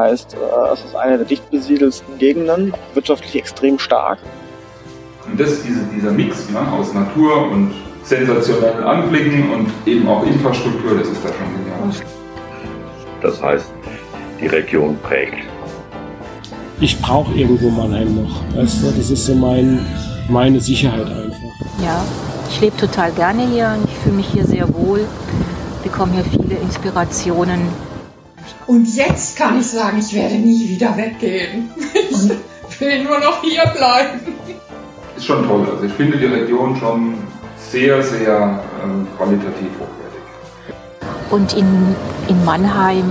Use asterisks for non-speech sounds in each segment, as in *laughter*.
Das heißt, äh, es ist eine der dicht besiedelsten Gegenden, wirtschaftlich extrem stark. Und das, diese, dieser Mix ne, aus Natur und sensationellen Anblicken und eben auch Infrastruktur, das ist da schon genial. Das heißt, die Region prägt. Ich brauche irgendwo Mannheim noch. Weißt du? Das ist so mein, meine Sicherheit einfach. Ja, ich lebe total gerne hier und ich fühle mich hier sehr wohl. Bekomme hier viele Inspirationen. Und jetzt kann ich sagen, ich werde nie wieder weggehen. Ich will nur noch hier bleiben. Ist schon toll. Also ich finde die Region schon sehr, sehr ähm, qualitativ hochwertig. Und in, in Mannheim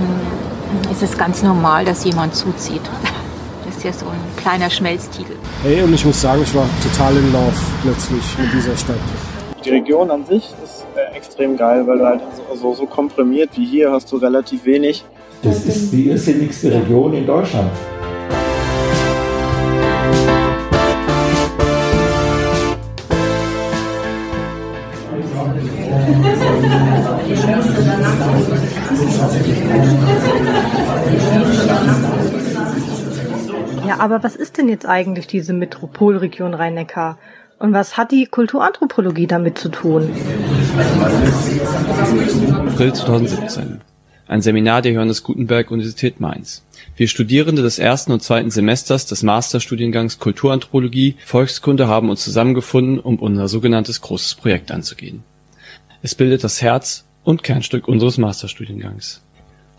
ist es ganz normal, dass jemand zuzieht. Das ist ja so ein kleiner Schmelztiegel. Hey, und ich muss sagen, ich war total in Love plötzlich mit dieser Stadt. Die Region an sich ist äh, extrem geil, weil du halt so, so, so komprimiert wie hier hast du relativ wenig. Das ist die irrsinnigste Region in Deutschland. Ja, aber was ist denn jetzt eigentlich diese Metropolregion Rhein-Neckar? Und was hat die Kulturanthropologie damit zu tun? April 2017. Ein Seminar der Johannes Gutenberg Universität Mainz. Wir Studierende des ersten und zweiten Semesters des Masterstudiengangs Kulturanthropologie Volkskunde haben uns zusammengefunden, um unser sogenanntes großes Projekt anzugehen. Es bildet das Herz und Kernstück unseres Masterstudiengangs.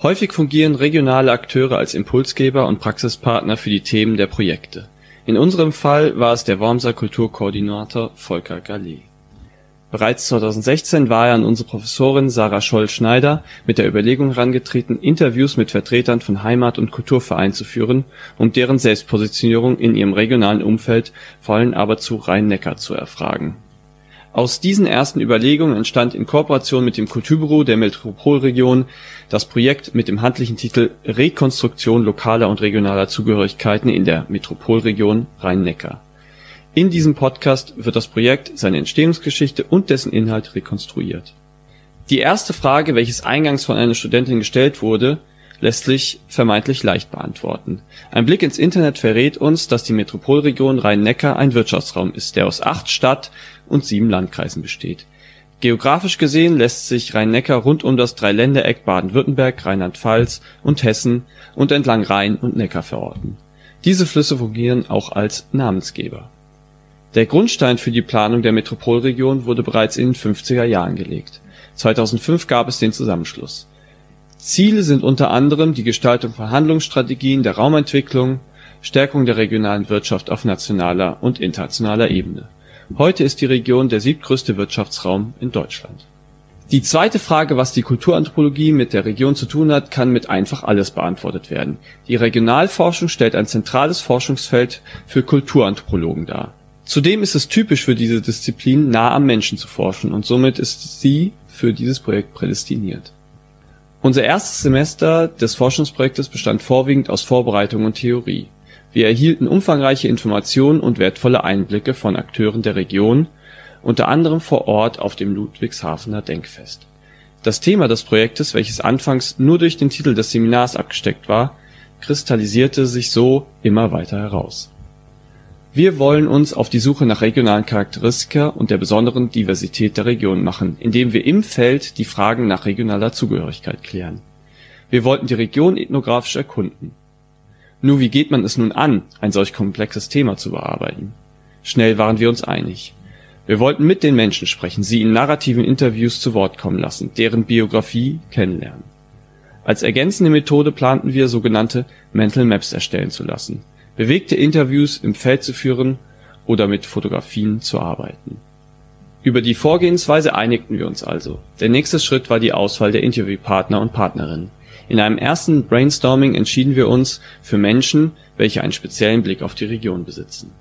Häufig fungieren regionale Akteure als Impulsgeber und Praxispartner für die Themen der Projekte. In unserem Fall war es der Wormser Kulturkoordinator Volker Gallet. Bereits 2016 war er an unsere Professorin Sarah Scholl-Schneider mit der Überlegung herangetreten, Interviews mit Vertretern von Heimat- und Kulturvereinen zu führen, um deren Selbstpositionierung in ihrem regionalen Umfeld, vor allem aber zu Rhein-Neckar zu erfragen aus diesen ersten Überlegungen entstand in Kooperation mit dem Kulturbüro der Metropolregion das Projekt mit dem handlichen Titel Rekonstruktion lokaler und regionaler Zugehörigkeiten in der Metropolregion Rhein-Neckar. In diesem Podcast wird das Projekt, seine Entstehungsgeschichte und dessen Inhalt rekonstruiert. Die erste Frage, welches eingangs von einer Studentin gestellt wurde, lässt sich vermeintlich leicht beantworten. Ein Blick ins Internet verrät uns, dass die Metropolregion Rhein-Neckar ein Wirtschaftsraum ist, der aus acht Stadt- und sieben Landkreisen besteht. Geografisch gesehen lässt sich Rhein-Neckar rund um das Dreiländereck Baden-Württemberg, Rheinland-Pfalz und Hessen und entlang Rhein und Neckar verorten. Diese Flüsse fungieren auch als Namensgeber. Der Grundstein für die Planung der Metropolregion wurde bereits in den 50er Jahren gelegt. 2005 gab es den Zusammenschluss. Ziele sind unter anderem die Gestaltung von Handlungsstrategien der Raumentwicklung, Stärkung der regionalen Wirtschaft auf nationaler und internationaler Ebene. Heute ist die Region der siebtgrößte Wirtschaftsraum in Deutschland. Die zweite Frage, was die Kulturanthropologie mit der Region zu tun hat, kann mit einfach alles beantwortet werden. Die Regionalforschung stellt ein zentrales Forschungsfeld für Kulturanthropologen dar. Zudem ist es typisch für diese Disziplin, nah am Menschen zu forschen und somit ist sie für dieses Projekt prädestiniert. Unser erstes Semester des Forschungsprojektes bestand vorwiegend aus Vorbereitung und Theorie. Wir erhielten umfangreiche Informationen und wertvolle Einblicke von Akteuren der Region, unter anderem vor Ort auf dem Ludwigshafener Denkfest. Das Thema des Projektes, welches anfangs nur durch den Titel des Seminars abgesteckt war, kristallisierte sich so immer weiter heraus. Wir wollen uns auf die Suche nach regionalen Charakteristika und der besonderen Diversität der Region machen, indem wir im Feld die Fragen nach regionaler Zugehörigkeit klären. Wir wollten die Region ethnografisch erkunden. Nur wie geht man es nun an, ein solch komplexes Thema zu bearbeiten? Schnell waren wir uns einig. Wir wollten mit den Menschen sprechen, sie in narrativen Interviews zu Wort kommen lassen, deren Biografie kennenlernen. Als ergänzende Methode planten wir sogenannte Mental Maps erstellen zu lassen bewegte Interviews im Feld zu führen oder mit Fotografien zu arbeiten. Über die Vorgehensweise einigten wir uns also. Der nächste Schritt war die Auswahl der Interviewpartner und Partnerinnen. In einem ersten Brainstorming entschieden wir uns für Menschen, welche einen speziellen Blick auf die Region besitzen.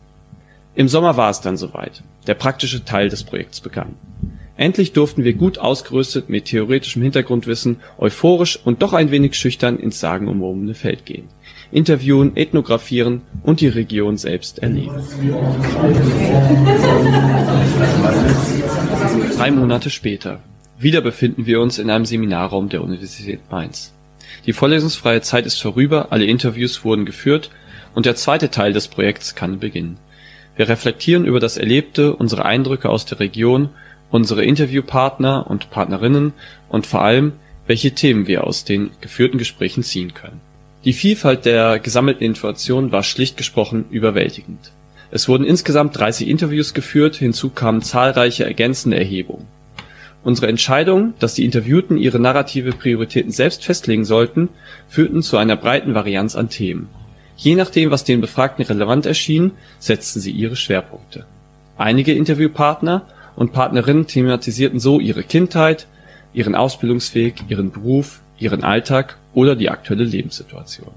Im Sommer war es dann soweit. Der praktische Teil des Projekts begann. Endlich durften wir gut ausgerüstet mit theoretischem Hintergrundwissen, euphorisch und doch ein wenig schüchtern ins sagenumwobene Feld gehen interviewen, ethnografieren und die Region selbst erleben. Drei Monate später. Wieder befinden wir uns in einem Seminarraum der Universität Mainz. Die vorlesungsfreie Zeit ist vorüber, alle Interviews wurden geführt und der zweite Teil des Projekts kann beginnen. Wir reflektieren über das Erlebte, unsere Eindrücke aus der Region, unsere Interviewpartner und Partnerinnen und vor allem, welche Themen wir aus den geführten Gesprächen ziehen können. Die Vielfalt der gesammelten Informationen war schlicht gesprochen überwältigend. Es wurden insgesamt 30 Interviews geführt, hinzu kamen zahlreiche ergänzende Erhebungen. Unsere Entscheidung, dass die Interviewten ihre narrative Prioritäten selbst festlegen sollten, führten zu einer breiten Varianz an Themen. Je nachdem, was den Befragten relevant erschien, setzten sie ihre Schwerpunkte. Einige Interviewpartner und Partnerinnen thematisierten so ihre Kindheit, ihren Ausbildungsweg, ihren Beruf, ihren Alltag oder die aktuelle Lebenssituation.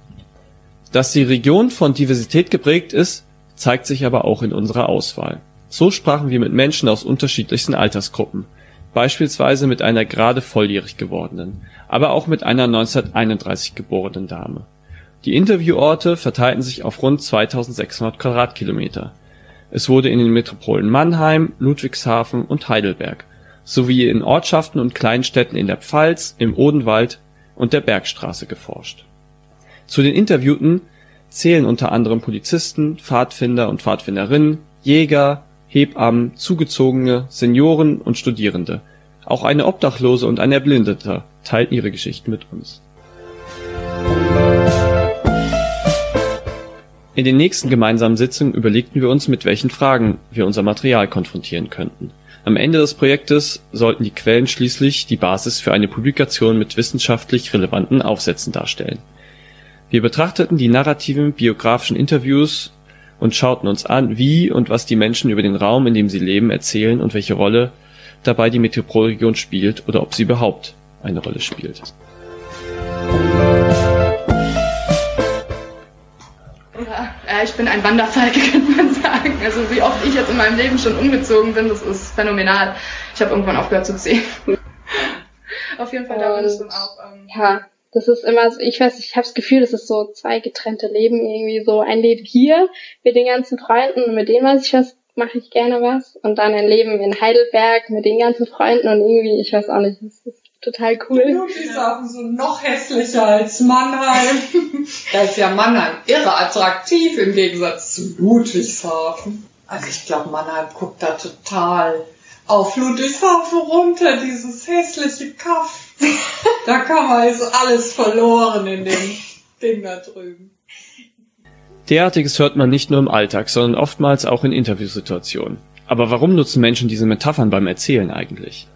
Dass die Region von Diversität geprägt ist, zeigt sich aber auch in unserer Auswahl. So sprachen wir mit Menschen aus unterschiedlichsten Altersgruppen, beispielsweise mit einer gerade volljährig gewordenen, aber auch mit einer 1931 geborenen Dame. Die Intervieworte verteilten sich auf rund 2600 Quadratkilometer. Es wurde in den Metropolen Mannheim, Ludwigshafen und Heidelberg sowie in Ortschaften und Kleinstädten in der Pfalz, im Odenwald und der Bergstraße geforscht. Zu den Interviewten zählen unter anderem Polizisten, Pfadfinder und Pfadfinderinnen, Jäger, Hebammen, Zugezogene, Senioren und Studierende. Auch eine Obdachlose und ein Erblindeter teilten ihre Geschichten mit uns. In den nächsten gemeinsamen Sitzungen überlegten wir uns, mit welchen Fragen wir unser Material konfrontieren könnten. Am Ende des Projektes sollten die Quellen schließlich die Basis für eine Publikation mit wissenschaftlich relevanten Aufsätzen darstellen. Wir betrachteten die narrativen biografischen Interviews und schauten uns an, wie und was die Menschen über den Raum, in dem sie leben, erzählen und welche Rolle dabei die Metropolregion spielt oder ob sie überhaupt eine Rolle spielt. Ja, ich bin ein Wanderfalke, *laughs* könnte man sagen. Also wie oft ich jetzt in meinem Leben schon umgezogen bin, das ist phänomenal. Ich habe irgendwann aufgehört zu zählen. *laughs* Auf jeden Fall, da bin ich dann auch. Ähm, ja, das ist immer so, ich weiß, ich habe das Gefühl, das ist so zwei getrennte Leben irgendwie so ein Leben hier mit den ganzen Freunden und mit denen weiß ich was, mache ich gerne was und dann ein Leben in Heidelberg mit den ganzen Freunden und irgendwie, ich weiß auch nicht, das ist total cool. Ludwigshafen so noch hässlicher als Mannheim. *laughs* da ist ja Mannheim irre attraktiv im Gegensatz zu Ludwigshafen. Also ich glaube, Mannheim guckt da total auf Ludwigshafen runter, dieses hässliche Kaff. *laughs* da kann man also alles verloren in dem Ding da drüben. Derartiges hört man nicht nur im Alltag, sondern oftmals auch in Interviewsituationen. Aber warum nutzen Menschen diese Metaphern beim Erzählen eigentlich?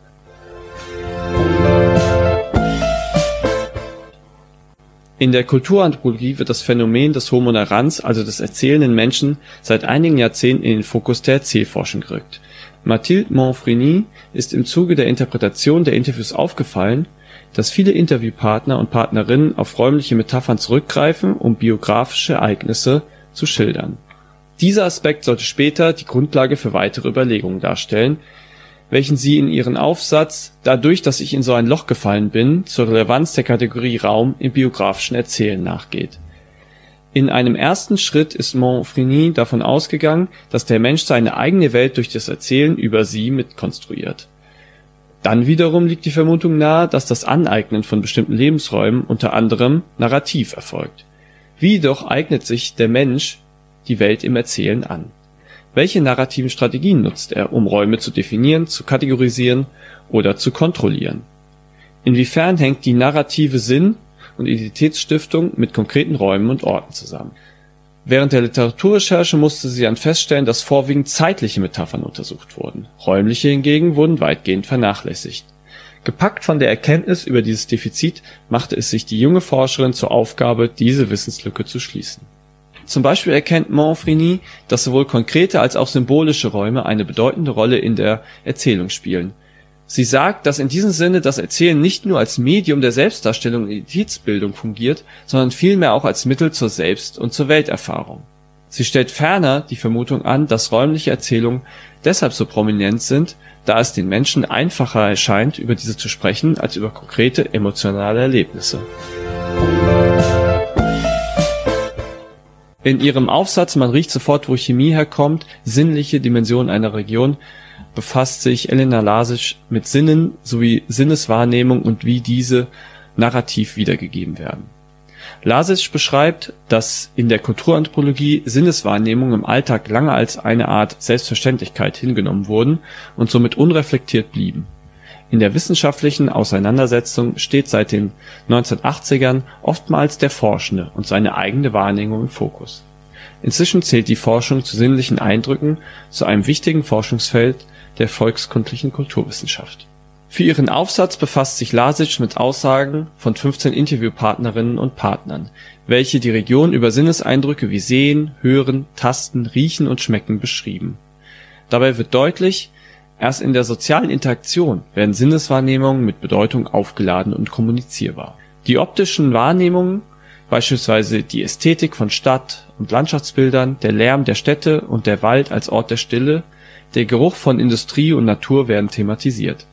In der Kulturanthropologie wird das Phänomen des Homo narrans, also des erzählenden Menschen, seit einigen Jahrzehnten in den Fokus der Erzählforschung gerückt. Mathilde Monfreny ist im Zuge der Interpretation der Interviews aufgefallen, dass viele Interviewpartner und Partnerinnen auf räumliche Metaphern zurückgreifen, um biografische Ereignisse zu schildern. Dieser Aspekt sollte später die Grundlage für weitere Überlegungen darstellen, welchen sie in ihren Aufsatz Dadurch, dass ich in so ein Loch gefallen bin zur Relevanz der Kategorie Raum im biografischen Erzählen nachgeht. In einem ersten Schritt ist Monfreny davon ausgegangen, dass der Mensch seine eigene Welt durch das Erzählen über sie mitkonstruiert. Dann wiederum liegt die Vermutung nahe, dass das Aneignen von bestimmten Lebensräumen unter anderem narrativ erfolgt. Wie jedoch eignet sich der Mensch die Welt im Erzählen an welche narrativen Strategien nutzt er, um Räume zu definieren, zu kategorisieren oder zu kontrollieren? Inwiefern hängt die narrative Sinn und Identitätsstiftung mit konkreten Räumen und Orten zusammen? Während der Literaturrecherche musste sie dann feststellen, dass vorwiegend zeitliche Metaphern untersucht wurden. Räumliche hingegen wurden weitgehend vernachlässigt. Gepackt von der Erkenntnis über dieses Defizit machte es sich die junge Forscherin zur Aufgabe, diese Wissenslücke zu schließen zum Beispiel erkennt Monfreny, dass sowohl konkrete als auch symbolische Räume eine bedeutende Rolle in der Erzählung spielen. Sie sagt, dass in diesem Sinne das Erzählen nicht nur als Medium der Selbstdarstellung und Identitätsbildung fungiert, sondern vielmehr auch als Mittel zur Selbst- und zur Welterfahrung. Sie stellt ferner die Vermutung an, dass räumliche Erzählungen deshalb so prominent sind, da es den Menschen einfacher erscheint, über diese zu sprechen, als über konkrete emotionale Erlebnisse. In ihrem Aufsatz Man riecht sofort, wo Chemie herkommt, sinnliche Dimension einer Region befasst sich Elena Lasisch mit Sinnen sowie Sinneswahrnehmung und wie diese narrativ wiedergegeben werden. Lasic beschreibt, dass in der Kulturanthropologie Sinneswahrnehmungen im Alltag lange als eine Art Selbstverständlichkeit hingenommen wurden und somit unreflektiert blieben. In der wissenschaftlichen Auseinandersetzung steht seit den 1980ern oftmals der Forschende und seine eigene Wahrnehmung im Fokus. Inzwischen zählt die Forschung zu sinnlichen Eindrücken zu einem wichtigen Forschungsfeld der volkskundlichen Kulturwissenschaft. Für ihren Aufsatz befasst sich Lasic mit Aussagen von 15 Interviewpartnerinnen und Partnern, welche die Region über Sinneseindrücke wie Sehen, Hören, Tasten, Riechen und Schmecken beschrieben. Dabei wird deutlich, erst in der sozialen Interaktion werden Sinneswahrnehmungen mit Bedeutung aufgeladen und kommunizierbar. Die optischen Wahrnehmungen, beispielsweise die Ästhetik von Stadt und Landschaftsbildern, der Lärm der Städte und der Wald als Ort der Stille, der Geruch von Industrie und Natur werden thematisiert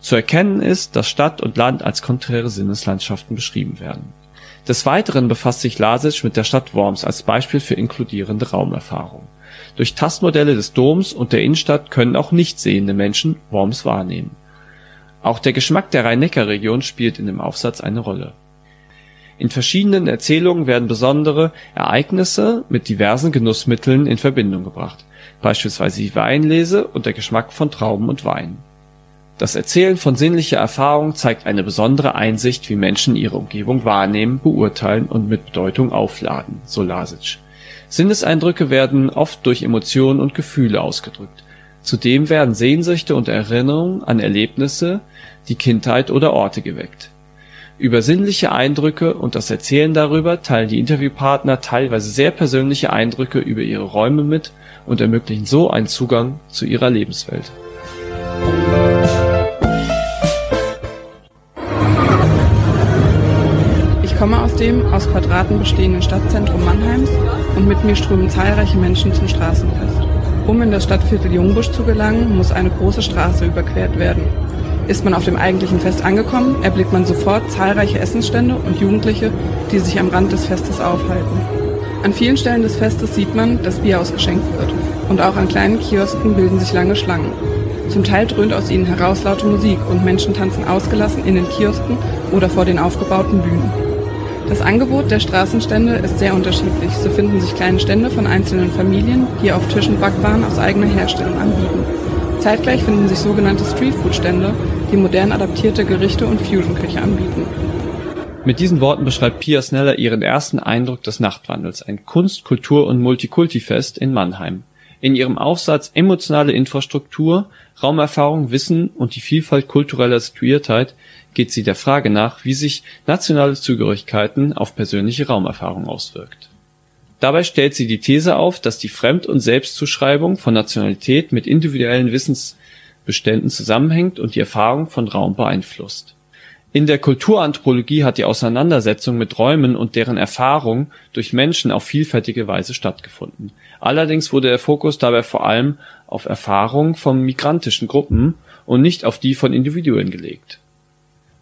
zu erkennen ist, dass Stadt und Land als konträre Sinneslandschaften beschrieben werden. Des Weiteren befasst sich Lasic mit der Stadt Worms als Beispiel für inkludierende Raumerfahrung. Durch Tastmodelle des Doms und der Innenstadt können auch nicht sehende Menschen Worms wahrnehmen. Auch der Geschmack der Rhein-Neckar-Region spielt in dem Aufsatz eine Rolle. In verschiedenen Erzählungen werden besondere Ereignisse mit diversen Genussmitteln in Verbindung gebracht, beispielsweise die Weinlese und der Geschmack von Trauben und Wein das Erzählen von sinnlicher Erfahrung zeigt eine besondere Einsicht, wie Menschen ihre Umgebung wahrnehmen, beurteilen und mit Bedeutung aufladen, so Lasic. Sinneseindrücke werden oft durch Emotionen und Gefühle ausgedrückt. Zudem werden Sehnsüchte und Erinnerungen an Erlebnisse, die Kindheit oder Orte geweckt. Über sinnliche Eindrücke und das Erzählen darüber teilen die Interviewpartner teilweise sehr persönliche Eindrücke über ihre Räume mit und ermöglichen so einen Zugang zu ihrer Lebenswelt. komme aus dem aus Quadraten bestehenden Stadtzentrum Mannheims und mit mir strömen zahlreiche Menschen zum Straßenfest. Um in das Stadtviertel Jungbusch zu gelangen, muss eine große Straße überquert werden. Ist man auf dem eigentlichen Fest angekommen, erblickt man sofort zahlreiche Essensstände und Jugendliche, die sich am Rand des Festes aufhalten. An vielen Stellen des Festes sieht man, dass Bier ausgeschenkt wird. Und auch an kleinen Kiosken bilden sich lange Schlangen. Zum Teil dröhnt aus ihnen heraus laute Musik und Menschen tanzen ausgelassen in den Kiosken oder vor den aufgebauten Bühnen. Das Angebot der Straßenstände ist sehr unterschiedlich. So finden sich kleine Stände von einzelnen Familien, die auf Tischen Backwaren aus eigener Herstellung anbieten. Zeitgleich finden sich sogenannte Streetfood-Stände, die modern adaptierte Gerichte und Fusion-Küche anbieten. Mit diesen Worten beschreibt Pia Sneller ihren ersten Eindruck des Nachtwandels, ein Kunst-, Kultur- und Multikulti-Fest in Mannheim. In ihrem Aufsatz Emotionale Infrastruktur, Raumerfahrung, Wissen und die Vielfalt kultureller Situiertheit geht sie der Frage nach, wie sich nationale Zugehörigkeiten auf persönliche Raumerfahrung auswirkt. Dabei stellt sie die These auf, dass die Fremd und Selbstzuschreibung von Nationalität mit individuellen Wissensbeständen zusammenhängt und die Erfahrung von Raum beeinflusst. In der Kulturanthropologie hat die Auseinandersetzung mit Räumen und deren Erfahrung durch Menschen auf vielfältige Weise stattgefunden. Allerdings wurde der Fokus dabei vor allem auf Erfahrungen von migrantischen Gruppen und nicht auf die von Individuen gelegt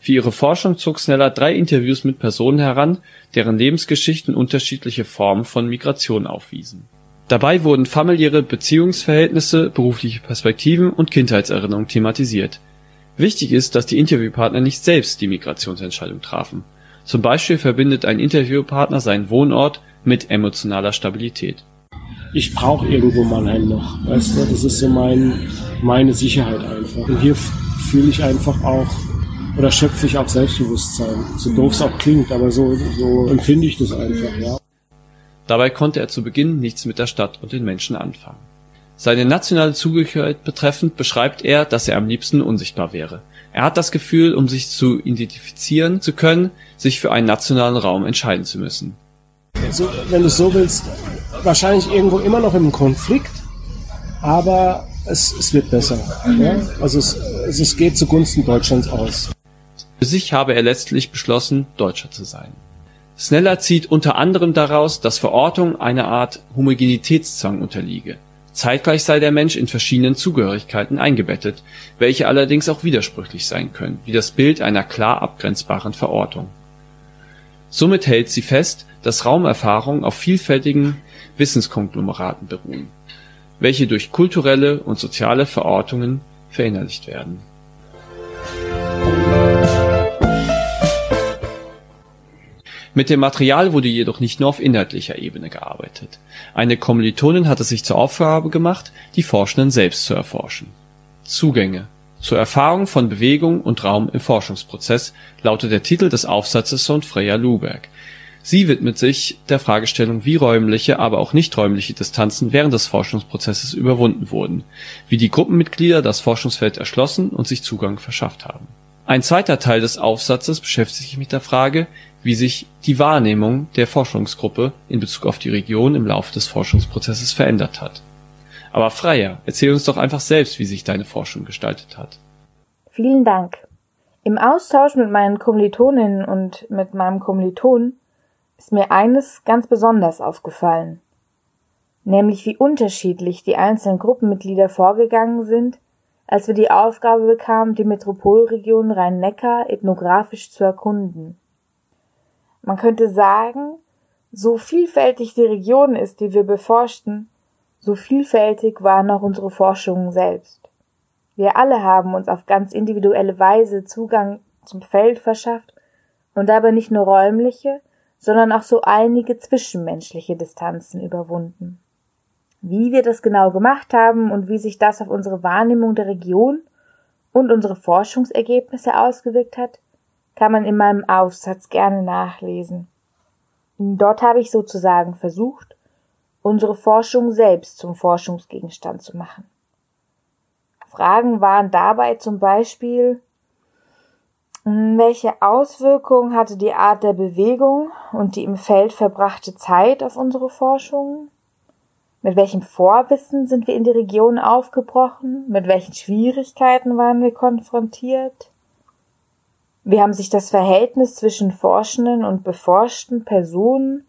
für ihre Forschung zog Sneller drei Interviews mit Personen heran, deren Lebensgeschichten unterschiedliche Formen von Migration aufwiesen. Dabei wurden familiäre Beziehungsverhältnisse, berufliche Perspektiven und Kindheitserinnerungen thematisiert. Wichtig ist, dass die Interviewpartner nicht selbst die Migrationsentscheidung trafen. Zum Beispiel verbindet ein Interviewpartner seinen Wohnort mit emotionaler Stabilität. Ich brauche irgendwo Mannheim noch, weißt du, das ist so mein, meine Sicherheit einfach. Und hier fühle ich einfach auch oder schöpfe ich auch Selbstbewusstsein. So doof es auch klingt, aber so, so empfinde ich das einfach, ja. Dabei konnte er zu Beginn nichts mit der Stadt und den Menschen anfangen. Seine nationale Zugehörigkeit betreffend beschreibt er, dass er am liebsten unsichtbar wäre. Er hat das Gefühl, um sich zu identifizieren zu können, sich für einen nationalen Raum entscheiden zu müssen. Also, wenn du so willst, wahrscheinlich irgendwo immer noch im Konflikt, aber es, es wird besser. Ja? Also es, es geht zugunsten Deutschlands aus. Für sich habe er letztlich beschlossen, Deutscher zu sein. Sneller zieht unter anderem daraus, dass Verortung einer Art Homogenitätszwang unterliege. Zeitgleich sei der Mensch in verschiedenen Zugehörigkeiten eingebettet, welche allerdings auch widersprüchlich sein können, wie das Bild einer klar abgrenzbaren Verortung. Somit hält sie fest, dass Raumerfahrungen auf vielfältigen Wissenskonglomeraten beruhen, welche durch kulturelle und soziale Verortungen verinnerlicht werden Mit dem Material wurde jedoch nicht nur auf inhaltlicher Ebene gearbeitet. Eine Kommilitonin hat es sich zur Aufgabe gemacht, die Forschenden selbst zu erforschen. Zugänge zur Erfahrung von Bewegung und Raum im Forschungsprozess lautet der Titel des Aufsatzes von Freya Luberg. Sie widmet sich der Fragestellung, wie räumliche, aber auch nicht-räumliche Distanzen während des Forschungsprozesses überwunden wurden, wie die Gruppenmitglieder das Forschungsfeld erschlossen und sich Zugang verschafft haben. Ein zweiter Teil des Aufsatzes beschäftigt sich mit der Frage, wie sich die Wahrnehmung der Forschungsgruppe in Bezug auf die Region im Laufe des Forschungsprozesses verändert hat. Aber Freya, erzähl uns doch einfach selbst, wie sich deine Forschung gestaltet hat. Vielen Dank. Im Austausch mit meinen Kommilitoninnen und mit meinem Kommiliton ist mir eines ganz besonders aufgefallen, nämlich wie unterschiedlich die einzelnen Gruppenmitglieder vorgegangen sind, als wir die Aufgabe bekamen, die Metropolregion Rhein-Neckar ethnografisch zu erkunden. Man könnte sagen, so vielfältig die Region ist, die wir beforschten, so vielfältig waren auch unsere Forschungen selbst. Wir alle haben uns auf ganz individuelle Weise Zugang zum Feld verschafft und dabei nicht nur räumliche, sondern auch so einige zwischenmenschliche Distanzen überwunden. Wie wir das genau gemacht haben und wie sich das auf unsere Wahrnehmung der Region und unsere Forschungsergebnisse ausgewirkt hat, kann man in meinem Aufsatz gerne nachlesen. Dort habe ich sozusagen versucht, unsere Forschung selbst zum Forschungsgegenstand zu machen. Fragen waren dabei zum Beispiel, hm, welche Auswirkungen hatte die Art der Bewegung und die im Feld verbrachte Zeit auf unsere Forschungen? Mit welchem Vorwissen sind wir in die Region aufgebrochen? Mit welchen Schwierigkeiten waren wir konfrontiert? Wie haben sich das Verhältnis zwischen forschenden und beforschten Personen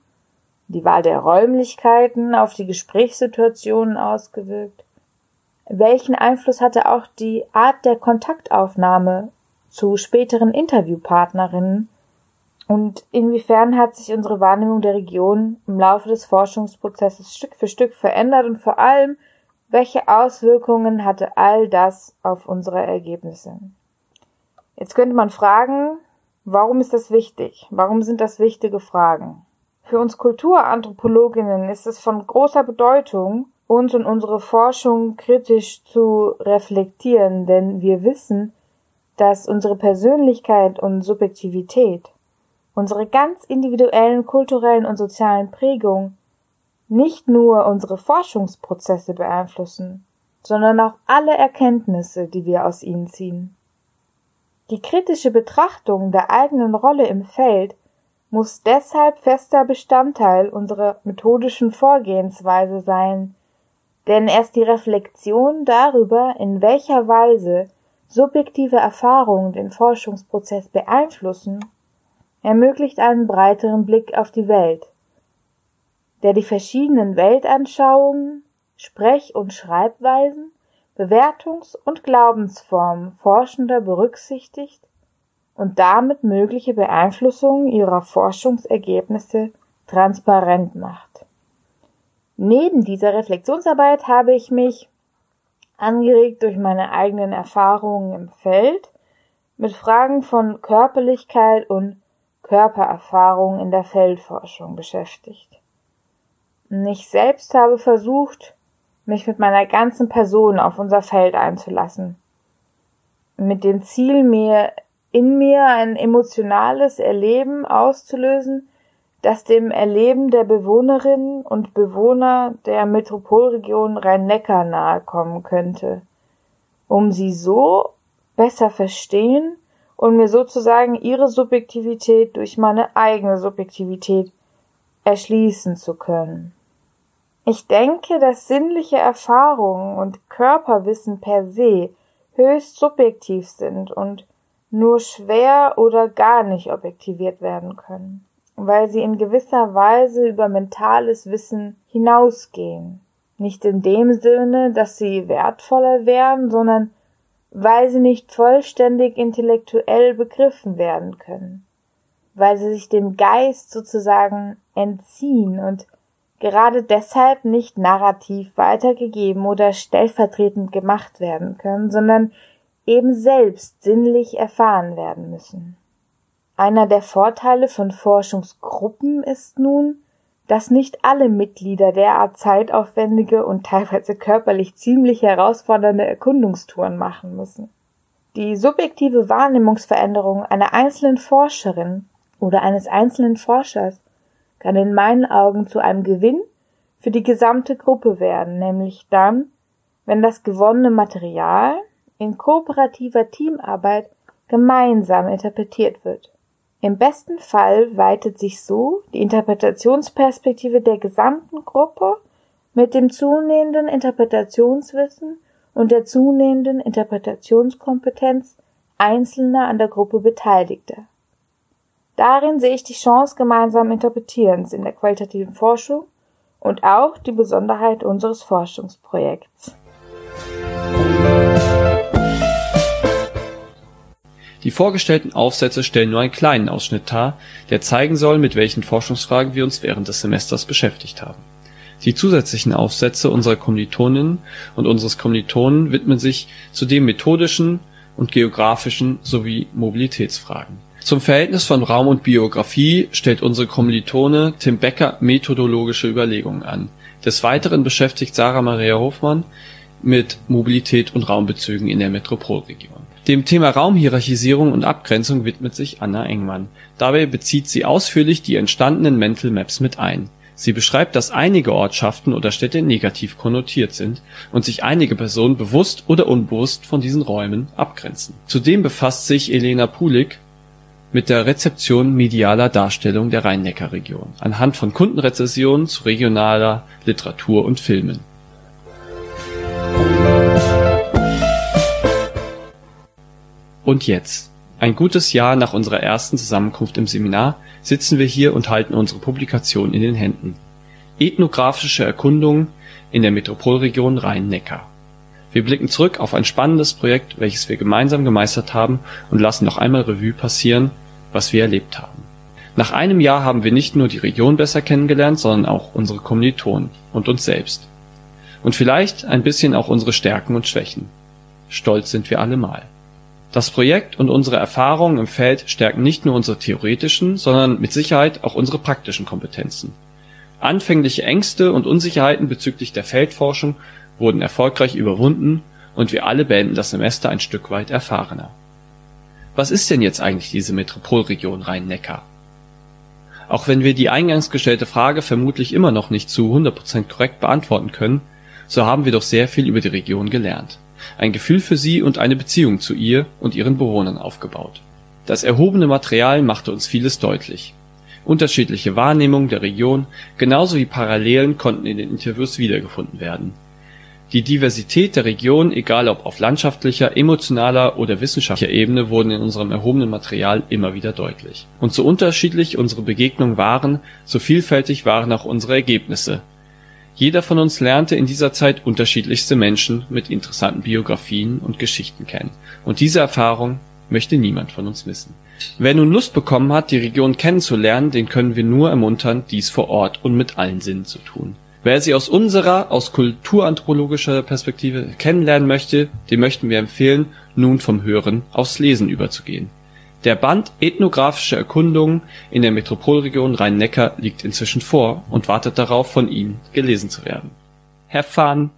die Wahl der Räumlichkeiten auf die Gesprächssituationen ausgewirkt? Welchen Einfluss hatte auch die Art der Kontaktaufnahme zu späteren Interviewpartnerinnen? Und inwiefern hat sich unsere Wahrnehmung der Region im Laufe des Forschungsprozesses Stück für Stück verändert und vor allem, welche Auswirkungen hatte all das auf unsere Ergebnisse? Jetzt könnte man fragen, warum ist das wichtig? Warum sind das wichtige Fragen? Für uns Kulturanthropologinnen ist es von großer Bedeutung, uns und unsere Forschung kritisch zu reflektieren, denn wir wissen, dass unsere Persönlichkeit und Subjektivität, unsere ganz individuellen kulturellen und sozialen Prägungen nicht nur unsere Forschungsprozesse beeinflussen, sondern auch alle Erkenntnisse, die wir aus ihnen ziehen. Die kritische Betrachtung der eigenen Rolle im Feld muss deshalb fester Bestandteil unserer methodischen Vorgehensweise sein, denn erst die Reflexion darüber, in welcher Weise subjektive Erfahrungen den Forschungsprozess beeinflussen, ermöglicht einen breiteren Blick auf die Welt, der die verschiedenen Weltanschauungen, Sprech- und Schreibweisen, Bewertungs- und Glaubensformen Forschender berücksichtigt und damit mögliche Beeinflussungen ihrer Forschungsergebnisse transparent macht. Neben dieser Reflexionsarbeit habe ich mich, angeregt durch meine eigenen Erfahrungen im Feld, mit Fragen von Körperlichkeit und Körpererfahrung in der Feldforschung beschäftigt. Ich selbst habe versucht, mich mit meiner ganzen Person auf unser Feld einzulassen, mit dem Ziel, mir in mir ein emotionales Erleben auszulösen, das dem Erleben der Bewohnerinnen und Bewohner der Metropolregion Rhein-Neckar nahe kommen könnte, um sie so besser verstehen und mir sozusagen ihre Subjektivität durch meine eigene Subjektivität erschließen zu können. Ich denke, dass sinnliche Erfahrungen und Körperwissen per se höchst subjektiv sind und nur schwer oder gar nicht objektiviert werden können, weil sie in gewisser Weise über mentales Wissen hinausgehen. Nicht in dem Sinne, dass sie wertvoller wären, sondern weil sie nicht vollständig intellektuell begriffen werden können, weil sie sich dem Geist sozusagen entziehen und gerade deshalb nicht narrativ weitergegeben oder stellvertretend gemacht werden können, sondern eben selbst sinnlich erfahren werden müssen. Einer der Vorteile von Forschungsgruppen ist nun, dass nicht alle Mitglieder derart zeitaufwendige und teilweise körperlich ziemlich herausfordernde Erkundungstouren machen müssen. Die subjektive Wahrnehmungsveränderung einer einzelnen Forscherin oder eines einzelnen Forschers kann in meinen Augen zu einem Gewinn für die gesamte Gruppe werden, nämlich dann, wenn das gewonnene Material in kooperativer Teamarbeit gemeinsam interpretiert wird. Im besten Fall weitet sich so die Interpretationsperspektive der gesamten Gruppe mit dem zunehmenden Interpretationswissen und der zunehmenden Interpretationskompetenz einzelner an der Gruppe Beteiligter. Darin sehe ich die Chance gemeinsamen Interpretierens in der qualitativen Forschung und auch die Besonderheit unseres Forschungsprojekts. Die vorgestellten Aufsätze stellen nur einen kleinen Ausschnitt dar, der zeigen soll, mit welchen Forschungsfragen wir uns während des Semesters beschäftigt haben. Die zusätzlichen Aufsätze unserer Kommilitoninnen und unseres Kommilitonen widmen sich zudem methodischen und geografischen sowie Mobilitätsfragen. Zum Verhältnis von Raum und Biografie stellt unsere Kommilitone Tim Becker methodologische Überlegungen an. Des Weiteren beschäftigt Sarah Maria Hofmann mit Mobilität und Raumbezügen in der Metropolregion. Dem Thema Raumhierarchisierung und Abgrenzung widmet sich Anna Engmann. Dabei bezieht sie ausführlich die entstandenen Mental Maps mit ein. Sie beschreibt, dass einige Ortschaften oder Städte negativ konnotiert sind und sich einige Personen bewusst oder unbewusst von diesen Räumen abgrenzen. Zudem befasst sich Elena Pulik mit der Rezeption medialer Darstellung der Rhein-Neckar-Region anhand von Kundenrezensionen zu regionaler Literatur und Filmen. Und jetzt, ein gutes Jahr nach unserer ersten Zusammenkunft im Seminar, sitzen wir hier und halten unsere Publikation in den Händen. Ethnographische Erkundungen in der Metropolregion Rhein-Neckar. Wir blicken zurück auf ein spannendes Projekt, welches wir gemeinsam gemeistert haben und lassen noch einmal Revue passieren, was wir erlebt haben. Nach einem Jahr haben wir nicht nur die Region besser kennengelernt, sondern auch unsere Kommilitonen und uns selbst. Und vielleicht ein bisschen auch unsere Stärken und Schwächen. Stolz sind wir alle mal. Das Projekt und unsere Erfahrungen im Feld stärken nicht nur unsere theoretischen, sondern mit Sicherheit auch unsere praktischen Kompetenzen. Anfängliche Ängste und Unsicherheiten bezüglich der Feldforschung wurden erfolgreich überwunden und wir alle beenden das Semester ein Stück weit erfahrener. Was ist denn jetzt eigentlich diese Metropolregion Rhein-Neckar? Auch wenn wir die eingangs gestellte Frage vermutlich immer noch nicht zu 100% korrekt beantworten können, so haben wir doch sehr viel über die Region gelernt ein Gefühl für sie und eine Beziehung zu ihr und ihren Bewohnern aufgebaut. Das erhobene Material machte uns vieles deutlich. Unterschiedliche Wahrnehmungen der Region genauso wie Parallelen konnten in den Interviews wiedergefunden werden. Die Diversität der Region, egal ob auf landschaftlicher, emotionaler oder wissenschaftlicher Ebene, wurden in unserem erhobenen Material immer wieder deutlich. Und so unterschiedlich unsere Begegnungen waren, so vielfältig waren auch unsere Ergebnisse, jeder von uns lernte in dieser Zeit unterschiedlichste Menschen mit interessanten Biografien und Geschichten kennen, und diese Erfahrung möchte niemand von uns missen. Wer nun Lust bekommen hat, die Region kennenzulernen, den können wir nur ermuntern, dies vor Ort und mit allen Sinnen zu tun. Wer sie aus unserer, aus kulturanthropologischer Perspektive kennenlernen möchte, dem möchten wir empfehlen, nun vom Hören aufs Lesen überzugehen der Band Ethnographische Erkundungen in der Metropolregion Rhein-Neckar liegt inzwischen vor und wartet darauf, von Ihnen gelesen zu werden. Have fun!